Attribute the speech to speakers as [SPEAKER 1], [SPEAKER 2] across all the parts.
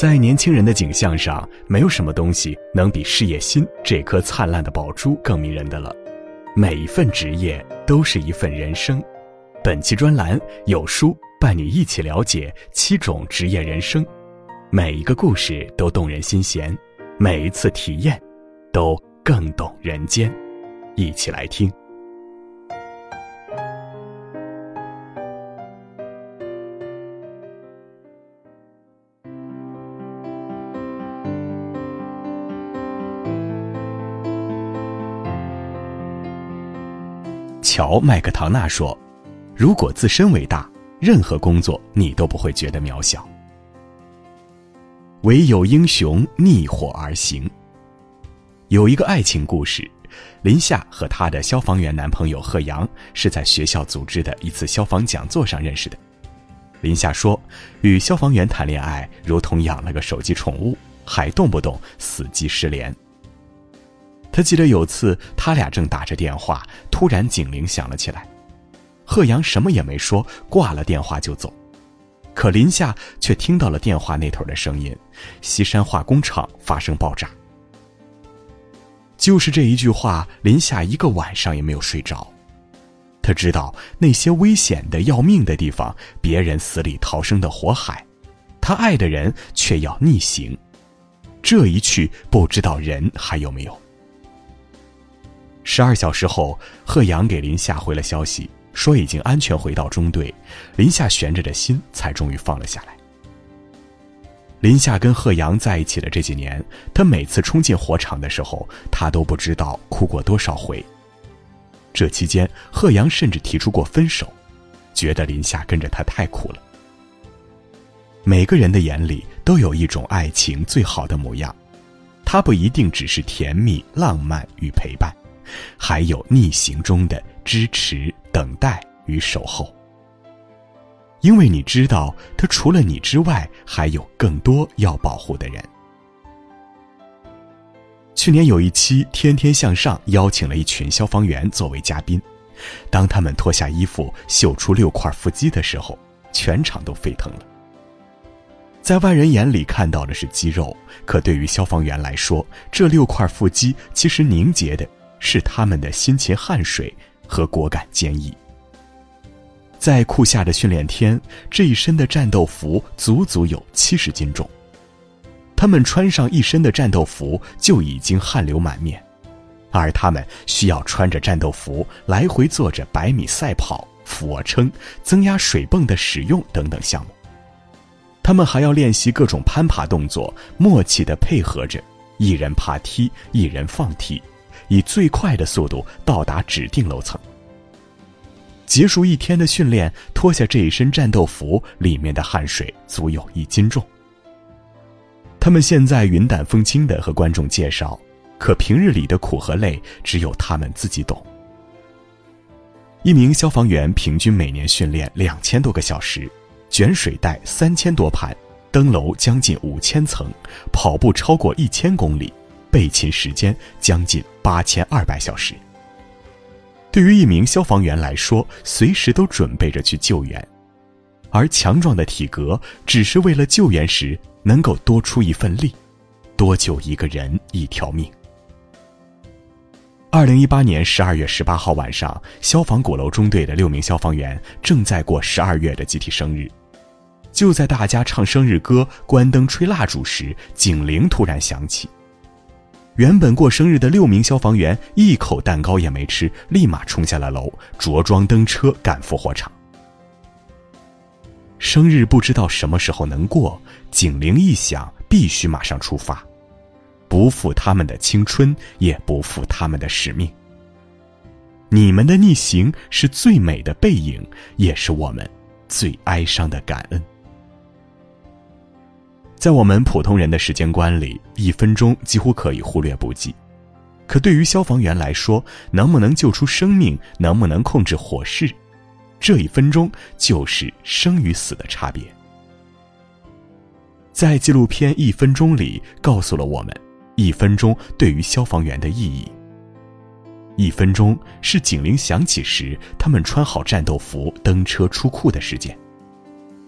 [SPEAKER 1] 在年轻人的景象上，没有什么东西能比事业心这颗灿烂的宝珠更迷人的了。每一份职业都是一份人生。本期专栏有书伴你一起了解七种职业人生，每一个故事都动人心弦，每一次体验都更懂人间。一起来听。乔·麦克唐纳说：“如果自身伟大，任何工作你都不会觉得渺小。唯有英雄逆火而行。”有一个爱情故事，林夏和她的消防员男朋友贺阳是在学校组织的一次消防讲座上认识的。林夏说：“与消防员谈恋爱如同养了个手机宠物，还动不动死机失联。”他记得有次，他俩正打着电话，突然警铃响了起来。贺阳什么也没说，挂了电话就走。可林夏却听到了电话那头的声音：“西山化工厂发生爆炸。”就是这一句话，林夏一个晚上也没有睡着。他知道那些危险的要命的地方，别人死里逃生的火海，他爱的人却要逆行。这一去，不知道人还有没有。十二小时后，贺阳给林夏回了消息，说已经安全回到中队。林夏悬着的心才终于放了下来。林夏跟贺阳在一起的这几年，他每次冲进火场的时候，他都不知道哭过多少回。这期间，贺阳甚至提出过分手，觉得林夏跟着他太苦了。每个人的眼里都有一种爱情最好的模样，它不一定只是甜蜜、浪漫与陪伴。还有逆行中的支持、等待与守候，因为你知道，他除了你之外，还有更多要保护的人。去年有一期《天天向上》邀请了一群消防员作为嘉宾，当他们脱下衣服秀出六块腹肌的时候，全场都沸腾了。在外人眼里看到的是肌肉，可对于消防员来说，这六块腹肌其实凝结的。是他们的辛勤汗水和果敢坚毅。在酷夏的训练天，这一身的战斗服足足有七十斤重。他们穿上一身的战斗服就已经汗流满面，而他们需要穿着战斗服来回做着百米赛跑、俯卧撑、增压水泵的使用等等项目。他们还要练习各种攀爬动作，默契的配合着，一人爬梯，一人放梯。以最快的速度到达指定楼层。结束一天的训练，脱下这一身战斗服，里面的汗水足有一斤重。他们现在云淡风轻的和观众介绍，可平日里的苦和累，只有他们自己懂。一名消防员平均每年训练两千多个小时，卷水带三千多盘，登楼将近五千层，跑步超过一千公里。备勤时间将近八千二百小时。对于一名消防员来说，随时都准备着去救援，而强壮的体格只是为了救援时能够多出一份力，多救一个人一条命。二零一八年十二月十八号晚上，消防鼓楼中队的六名消防员正在过十二月的集体生日，就在大家唱生日歌、关灯、吹蜡烛时，警铃突然响起。原本过生日的六名消防员一口蛋糕也没吃，立马冲下了楼，着装登车赶赴火场。生日不知道什么时候能过，警铃一响，必须马上出发，不负他们的青春，也不负他们的使命。你们的逆行是最美的背影，也是我们最哀伤的感恩。在我们普通人的时间观里，一分钟几乎可以忽略不计，可对于消防员来说，能不能救出生命，能不能控制火势，这一分钟就是生与死的差别。在纪录片《一分钟》里，告诉了我们一分钟对于消防员的意义。一分钟是警铃响起时，他们穿好战斗服登车出库的时间。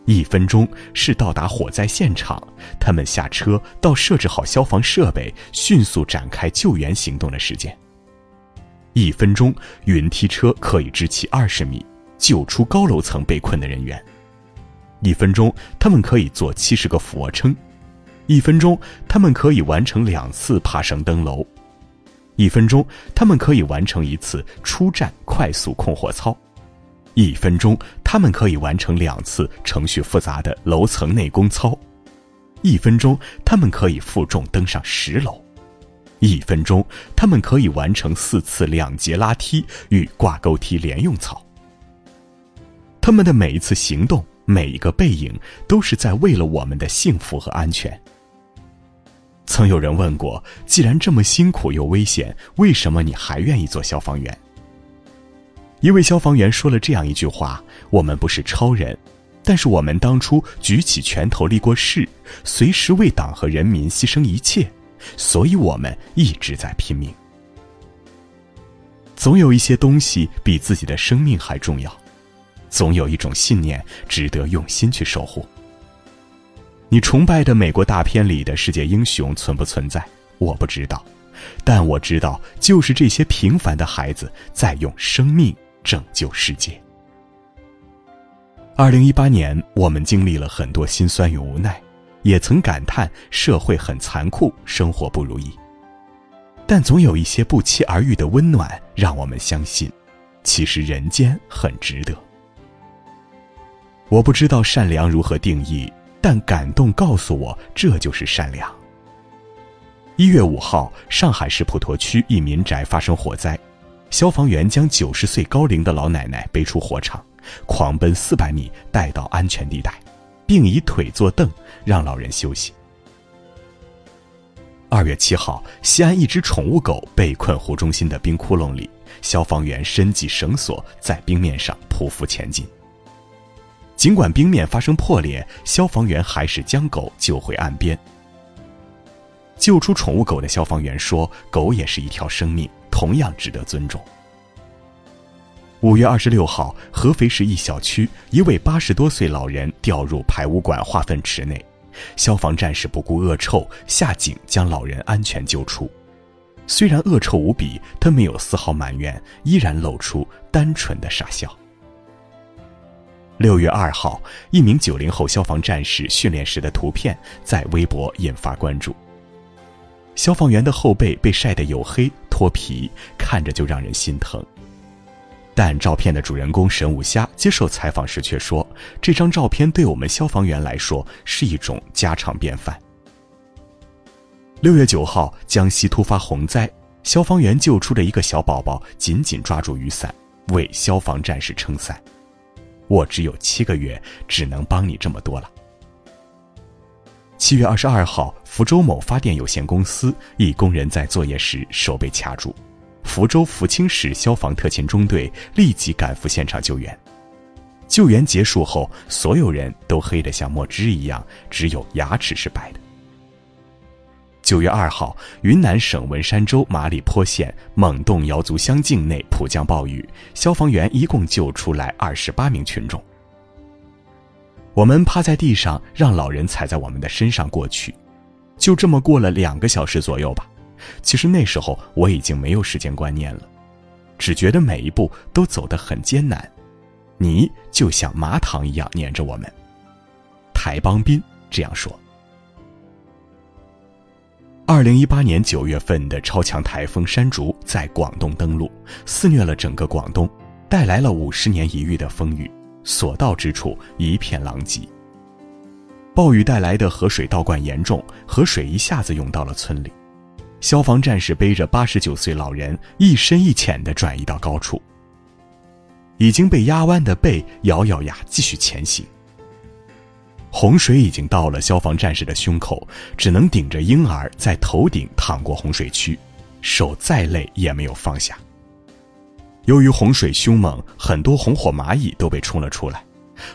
[SPEAKER 1] 一分钟是到达火灾现场，他们下车到设置好消防设备，迅速展开救援行动的时间。一分钟，云梯车可以支起二十米，救出高楼层被困的人员。一分钟，他们可以做七十个俯卧撑；一分钟，他们可以完成两次爬绳登楼；一分钟，他们可以完成一次出站快速控火操；一分钟，他们可以完成两次程序复杂的楼层内功操；一分钟，他们可以负重登上十楼。一分钟，他们可以完成四次两节拉梯与挂钩梯连用操。他们的每一次行动，每一个背影，都是在为了我们的幸福和安全。曾有人问过：既然这么辛苦又危险，为什么你还愿意做消防员？一位消防员说了这样一句话：“我们不是超人，但是我们当初举起拳头立过誓，随时为党和人民牺牲一切。”所以我们一直在拼命。总有一些东西比自己的生命还重要，总有一种信念值得用心去守护。你崇拜的美国大片里的世界英雄存不存在？我不知道，但我知道，就是这些平凡的孩子在用生命拯救世界。二零一八年，我们经历了很多心酸与无奈。也曾感叹社会很残酷，生活不如意。但总有一些不期而遇的温暖，让我们相信，其实人间很值得。我不知道善良如何定义，但感动告诉我，这就是善良。一月五号，上海市普陀区一民宅发生火灾，消防员将九十岁高龄的老奶奶背出火场，狂奔四百米带到安全地带。并以腿坐凳让老人休息。二月七号，西安一只宠物狗被困湖中心的冰窟窿里，消防员伸系绳索在冰面上匍匐前进。尽管冰面发生破裂，消防员还是将狗救回岸边。救出宠物狗的消防员说：“狗也是一条生命，同样值得尊重。”五月二十六号，合肥市一小区，一位八十多岁老人掉入排污管化粪池内，消防战士不顾恶臭下井将老人安全救出。虽然恶臭无比，他没有丝毫埋怨，依然露出单纯的傻笑。六月二号，一名九零后消防战士训练时的图片在微博引发关注。消防员的后背被晒得黝黑脱皮，看着就让人心疼。但照片的主人公沈武虾接受采访时却说：“这张照片对我们消防员来说是一种家常便饭。”六月九号，江西突发洪灾，消防员救出的一个小宝宝紧紧抓住雨伞，为消防战士撑伞。我只有七个月，只能帮你这么多了。七月二十二号，福州某发电有限公司一工人在作业时手被卡住。福州福清市消防特勤中队立即赶赴现场救援。救援结束后，所有人都黑得像墨汁一样，只有牙齿是白的。九月二号，云南省文山州马里坡县猛洞瑶族乡境内普降暴雨，消防员一共救出来二十八名群众。我们趴在地上，让老人踩在我们的身上过去，就这么过了两个小时左右吧。其实那时候我已经没有时间观念了，只觉得每一步都走得很艰难，泥就像麻糖一样粘着我们。台邦斌这样说。二零一八年九月份的超强台风山竹在广东登陆，肆虐了整个广东，带来了五十年一遇的风雨，所到之处一片狼藉。暴雨带来的河水倒灌严重，河水一下子涌到了村里。消防战士背着八十九岁老人一深一浅地转移到高处，已经被压弯的背咬咬牙继续前行。洪水已经到了消防战士的胸口，只能顶着婴儿在头顶淌过洪水区，手再累也没有放下。由于洪水凶猛，很多红火蚂蚁都被冲了出来，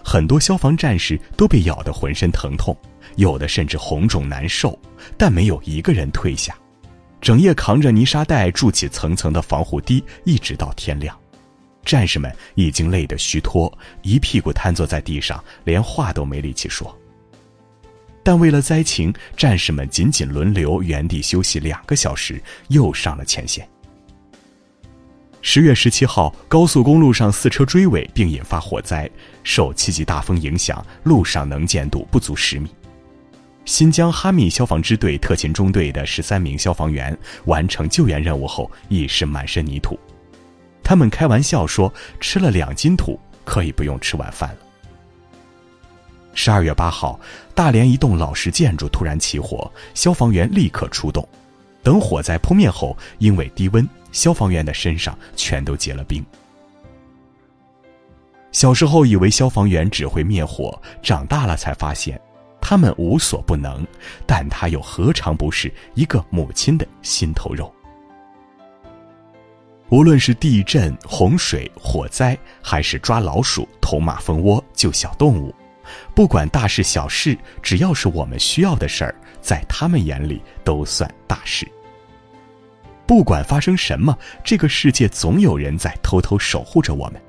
[SPEAKER 1] 很多消防战士都被咬得浑身疼痛，有的甚至红肿难受，但没有一个人退下。整夜扛着泥沙袋筑起层层的防护堤，一直到天亮。战士们已经累得虚脱，一屁股瘫坐在地上，连话都没力气说。但为了灾情，战士们仅仅轮流原地休息两个小时，又上了前线。十月十七号，高速公路上四车追尾并引发火灾，受七级大风影响，路上能见度不足十米。新疆哈密消防支队特勤中队的十三名消防员完成救援任务后，已是满身泥土。他们开玩笑说：“吃了两斤土，可以不用吃晚饭了。”十二月八号，大连一栋老式建筑突然起火，消防员立刻出动。等火灾扑灭后，因为低温，消防员的身上全都结了冰。小时候以为消防员只会灭火，长大了才发现，他们无所不能，但他又何尝不是一个母亲的心头肉？无论是地震、洪水、火灾，还是抓老鼠、捅马蜂窝、救小动物。不管大事小事，只要是我们需要的事儿，在他们眼里都算大事。不管发生什么，这个世界总有人在偷偷守护着我们。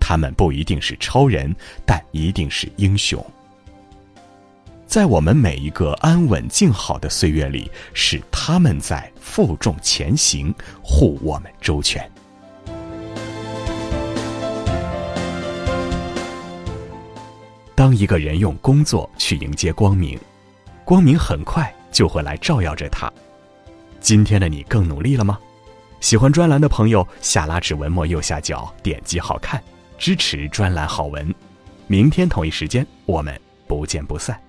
[SPEAKER 1] 他们不一定是超人，但一定是英雄。在我们每一个安稳静好的岁月里，是他们在负重前行，护我们周全。当一个人用工作去迎接光明，光明很快就会来照耀着他。今天的你更努力了吗？喜欢专栏的朋友，下拉至文末右下角点击“好看”，支持专栏好文。明天同一时间，我们不见不散。